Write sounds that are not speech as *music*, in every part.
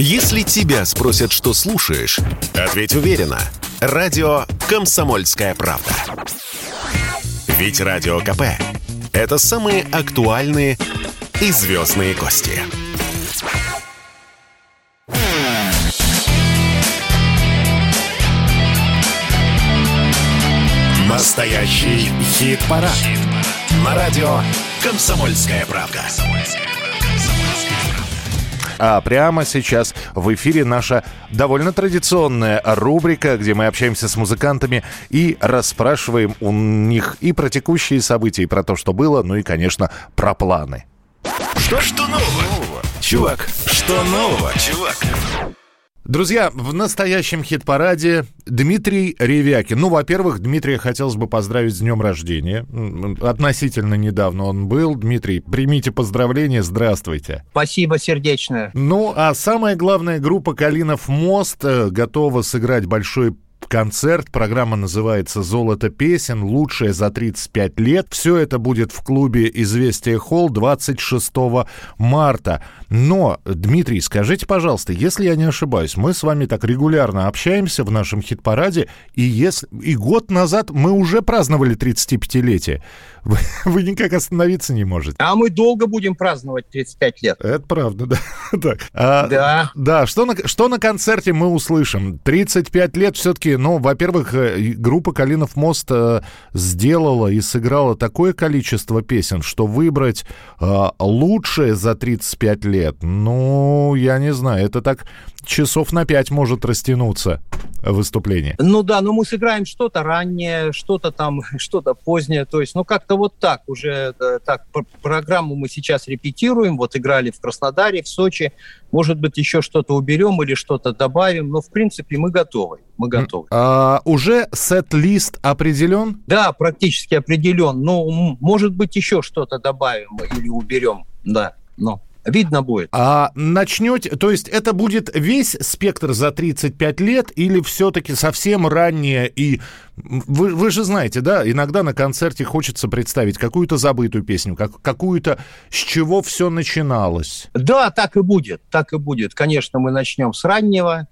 Если тебя спросят, что слушаешь, ответь уверенно. Радио «Комсомольская правда». Ведь Радио КП – это самые актуальные и звездные гости. Настоящий хит-парад. Хит На радио «Комсомольская правда». А прямо сейчас в эфире наша довольно традиционная рубрика, где мы общаемся с музыкантами и расспрашиваем у них и про текущие события, и про то, что было, ну и, конечно, про планы. Что, что нового? Чувак, что нового, чувак? Друзья, в настоящем хит-параде Дмитрий Ревякин. Ну, во-первых, Дмитрия хотелось бы поздравить с днем рождения. Относительно недавно он был. Дмитрий, примите поздравления, здравствуйте. Спасибо сердечное. Ну, а самая главная группа «Калинов мост» э, готова сыграть большой концерт. Программа называется «Золото песен. Лучшее за 35 лет». Все это будет в клубе «Известия Холл» 26 марта. Но, Дмитрий, скажите, пожалуйста, если я не ошибаюсь, мы с вами так регулярно общаемся в нашем хит-параде, и, если, и год назад мы уже праздновали 35-летие. Вы, *laughs* вы никак остановиться не можете. А мы долго будем праздновать 35 лет. Это правда, *laughs* да. так. А, да. Да, что на, что на концерте мы услышим? 35 лет все-таки, ну, во-первых, э, группа «Калинов мост» э, сделала и сыграла такое количество песен, что выбрать э, лучшее за 35 лет, ну, я не знаю, это так часов на 5 может растянуться выступление. Ну да, но мы сыграем что-то раннее, что-то там, *laughs* что-то позднее, то есть, ну как-то вот так уже, так, программу мы сейчас репетируем, вот играли в Краснодаре, в Сочи, может быть, еще что-то уберем или что-то добавим, но в принципе мы готовы, мы готовы. А, уже сет-лист определен? Да, практически определен, но может быть еще что-то добавим или уберем, да, но видно будет. А начнете, то есть это будет весь спектр за 35 лет или все-таки совсем раннее и... Вы, вы же знаете, да, иногда на концерте хочется представить какую-то забытую песню, как, какую-то, с чего все начиналось. Да, так и будет, так и будет. Конечно, мы начнем с раннего,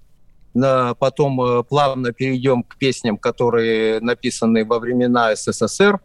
потом э, плавно перейдем к песням, которые написаны во времена СССР,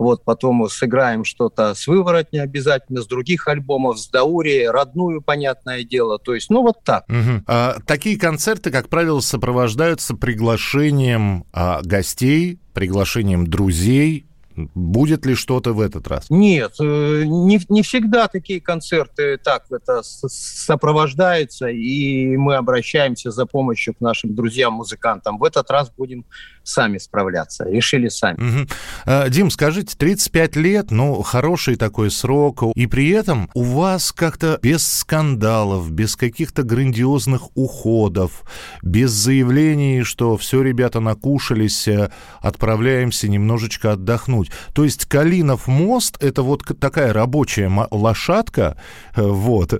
вот, потом сыграем что-то с выворотни обязательно, с других альбомов, с Даури, родную, понятное дело. То есть, ну, вот так. Угу. А, такие концерты, как правило, сопровождаются приглашением а, гостей, приглашением друзей, Будет ли что-то в этот раз? Нет, э, не, не всегда такие концерты так это сопровождаются, и мы обращаемся за помощью к нашим друзьям-музыкантам. В этот раз будем сами справляться, решили сами. Угу. Дим, скажите, 35 лет, ну, хороший такой срок, и при этом у вас как-то без скандалов, без каких-то грандиозных уходов, без заявлений, что все, ребята, накушались, э, отправляемся немножечко отдохнуть. То есть Калинов мост — это вот такая рабочая лошадка, э, вот,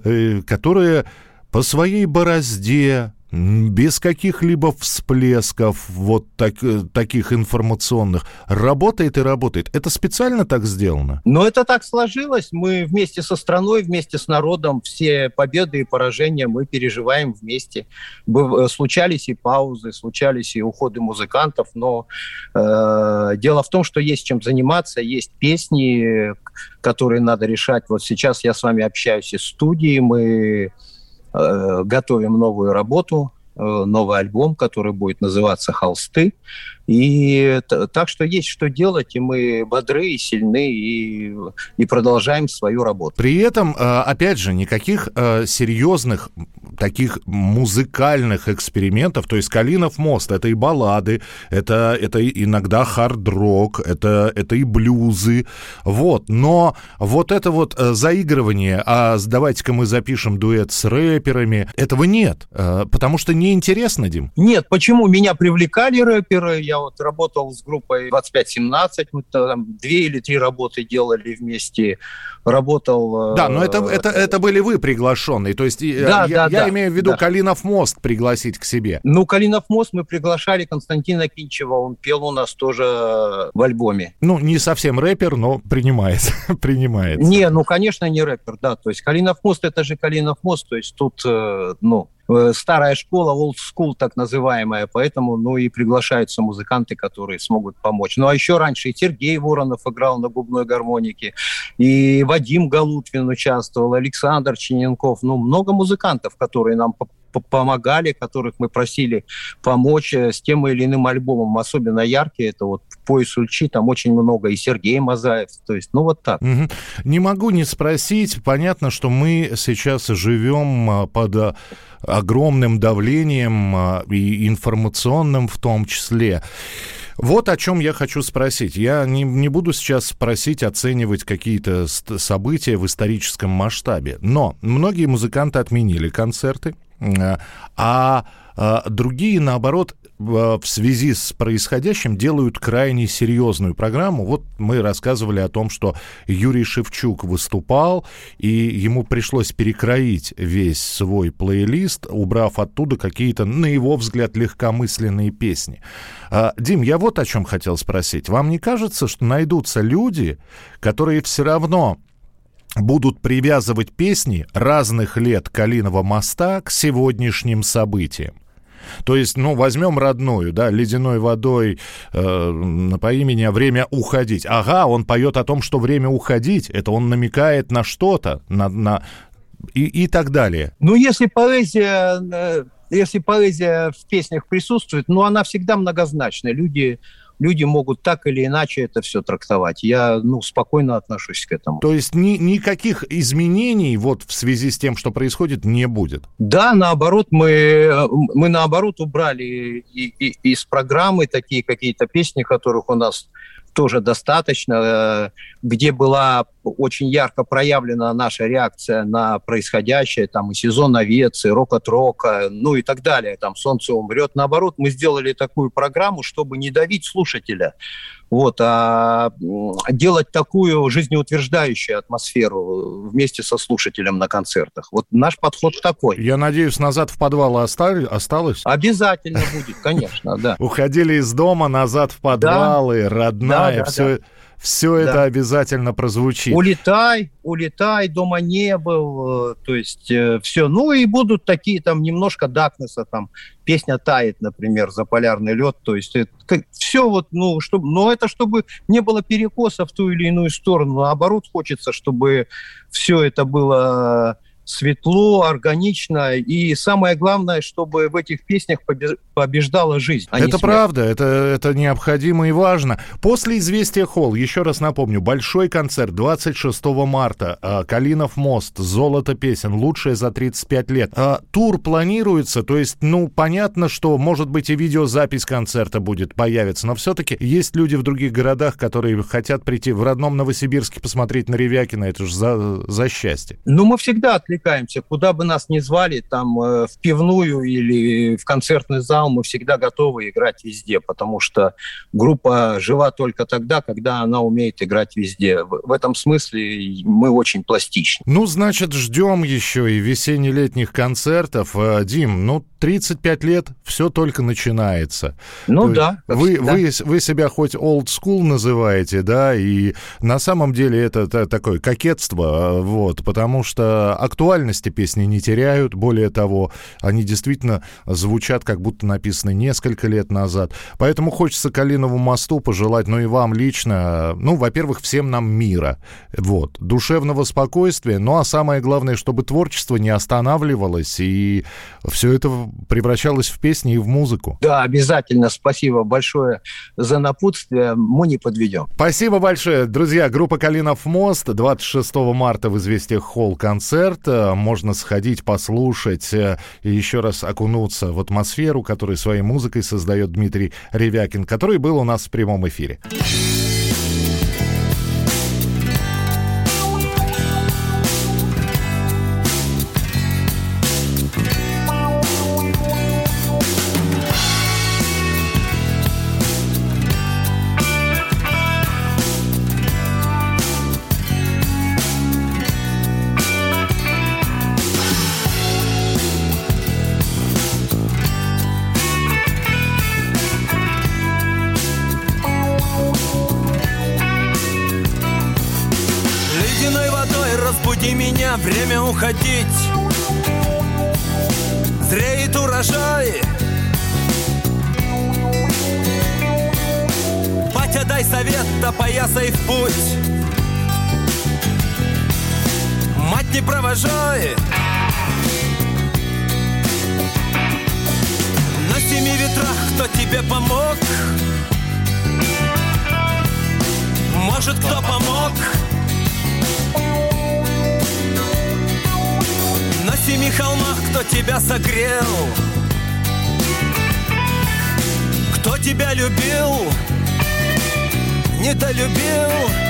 которая по своей борозде, без каких-либо всплесков вот так, э, таких информационных. Работает и работает. Это специально так сделано? Но это так сложилось. Мы вместе со страной, вместе с народом все победы и поражения мы переживаем вместе. Э, случались и паузы, случались и уходы музыкантов, но э, дело в том, что есть чем заниматься, есть песни, которые надо решать. Вот сейчас я с вами общаюсь из студии, мы готовим новую работу, э, новый альбом, который будет называться «Холсты». И так что есть что делать, и мы бодры и сильны, и, и продолжаем свою работу. При этом, э, опять же, никаких серьезных таких музыкальных экспериментов, то есть «Калинов мост» — это и баллады, это, это иногда хард-рок, это, это и блюзы, вот. Но вот это вот э, заигрывание, а давайте-ка мы запишем дуэт с рэперами, этого нет, потому что неинтересно, Дим. Нет, почему? Меня привлекали рэперы, я вот работал с группой 2517, мы там две или три работы делали вместе, работал... Э, да, но это, это, это были вы приглашенные, то есть да, я, да, я да, имею в виду да. Калинов мост пригласить к себе. Ну, Калинов мост мы приглашали Константина Кинчева, он пел у нас тоже в альбоме. Ну, не совсем рэпер, но принимается, *laughs* принимается. Не, ну, конечно, не рэпер, да, то есть Калинов мост, это же Калинов мост, то есть тут, э, ну, э, старая школа, old school так называемая, поэтому, ну, и приглашаются музыканты, которые смогут помочь. Ну, а еще раньше и Сергей Воронов играл на губной гармонике, и Вадим Галутвин участвовал, Александр Чиненков, ну, много музыкантов, которые нам помогали, которых мы просили помочь э, с тем или иным альбомом. Особенно яркие, это вот «Пояс Ульчи», там очень много, и Сергей Мазаев, то есть, ну вот так. Угу. Не могу не спросить, понятно, что мы сейчас живем а, под а, огромным давлением а, и информационным в том числе. Вот о чем я хочу спросить. Я не, не буду сейчас просить оценивать какие-то события в историческом масштабе, но многие музыканты отменили концерты, а другие, наоборот, в связи с происходящим делают крайне серьезную программу. Вот мы рассказывали о том, что Юрий Шевчук выступал, и ему пришлось перекроить весь свой плейлист, убрав оттуда какие-то, на его взгляд, легкомысленные песни. А, Дим, я вот о чем хотел спросить. Вам не кажется, что найдутся люди, которые все равно будут привязывать песни разных лет Калиного моста к сегодняшним событиям. То есть, ну, возьмем родную, да, ледяной водой э, по имени «Время уходить». Ага, он поет о том, что время уходить, это он намекает на что-то, на, на... И, и так далее. Ну, если поэзия, э, если поэзия в песнях присутствует, ну, она всегда многозначная. Люди люди могут так или иначе это все трактовать. Я ну, спокойно отношусь к этому. То есть ни, никаких изменений вот в связи с тем, что происходит, не будет? Да, наоборот, мы, мы наоборот убрали и, и, из программы такие какие-то песни, которых у нас тоже достаточно, э, где была очень ярко проявлена наша реакция на происходящее, там и сезон овец, и рок от рока, ну и так далее, там «Солнце умрет». Наоборот, мы сделали такую программу, чтобы не давить слушателя, вот, а делать такую жизнеутверждающую атмосферу вместе со слушателем на концертах. Вот наш подход такой. Я надеюсь, назад в подвал осталось? Обязательно будет, конечно, да. Уходили из дома, назад в подвалы, родная, все все да. это обязательно прозвучит. Улетай, улетай, дома не был, э, то есть э, все. Ну и будут такие там немножко Дакнеса, там песня «Тает», например, «За полярный лед», то есть это, как, все вот, ну, чтобы, но это чтобы не было перекоса в ту или иную сторону, наоборот, хочется, чтобы все это было светло, органично. И самое главное, чтобы в этих песнях побеждала жизнь. А это правда, это, это необходимо и важно. После «Известия Холл», еще раз напомню, большой концерт 26 марта, а, Калинов мост, «Золото песен», лучшее за 35 лет. А, тур планируется, то есть, ну, понятно, что, может быть, и видеозапись концерта будет, появиться, но все-таки есть люди в других городах, которые хотят прийти в родном Новосибирске посмотреть на Ревякина, это же за, за счастье. Ну, мы всегда отвлекаемся. Куда бы нас ни звали, там э, в пивную или в концертный зал, мы всегда готовы играть везде, потому что группа жива только тогда, когда она умеет играть везде. В этом смысле мы очень пластичны. Ну, значит, ждем еще и весенне-летних концертов. Э, Дим, ну, 35 лет, все только начинается. Ну То да. Вы, вы, вы себя хоть old school называете, да, и на самом деле это, это такое кокетство, э, вот, потому что актуально актуальности песни не теряют. Более того, они действительно звучат, как будто написаны несколько лет назад. Поэтому хочется Калинову мосту пожелать, ну и вам лично, ну, во-первых, всем нам мира, вот, душевного спокойствия, ну а самое главное, чтобы творчество не останавливалось и все это превращалось в песни и в музыку. Да, обязательно. Спасибо большое за напутствие. Мы не подведем. Спасибо большое. Друзья, группа «Калинов мост» 26 марта в «Известиях Холл» концерт можно сходить, послушать э, и еще раз окунуться в атмосферу, которую своей музыкой создает Дмитрий Ревякин, который был у нас в прямом эфире. Меня, время уходить. Зря провожай Батя, дай совет, да поясай в путь Мать, не провожай На семи ветрах кто тебе помог? Может, кто помог? Семи холмах кто тебя согрел? Кто тебя любил? Недолюбил? Вместе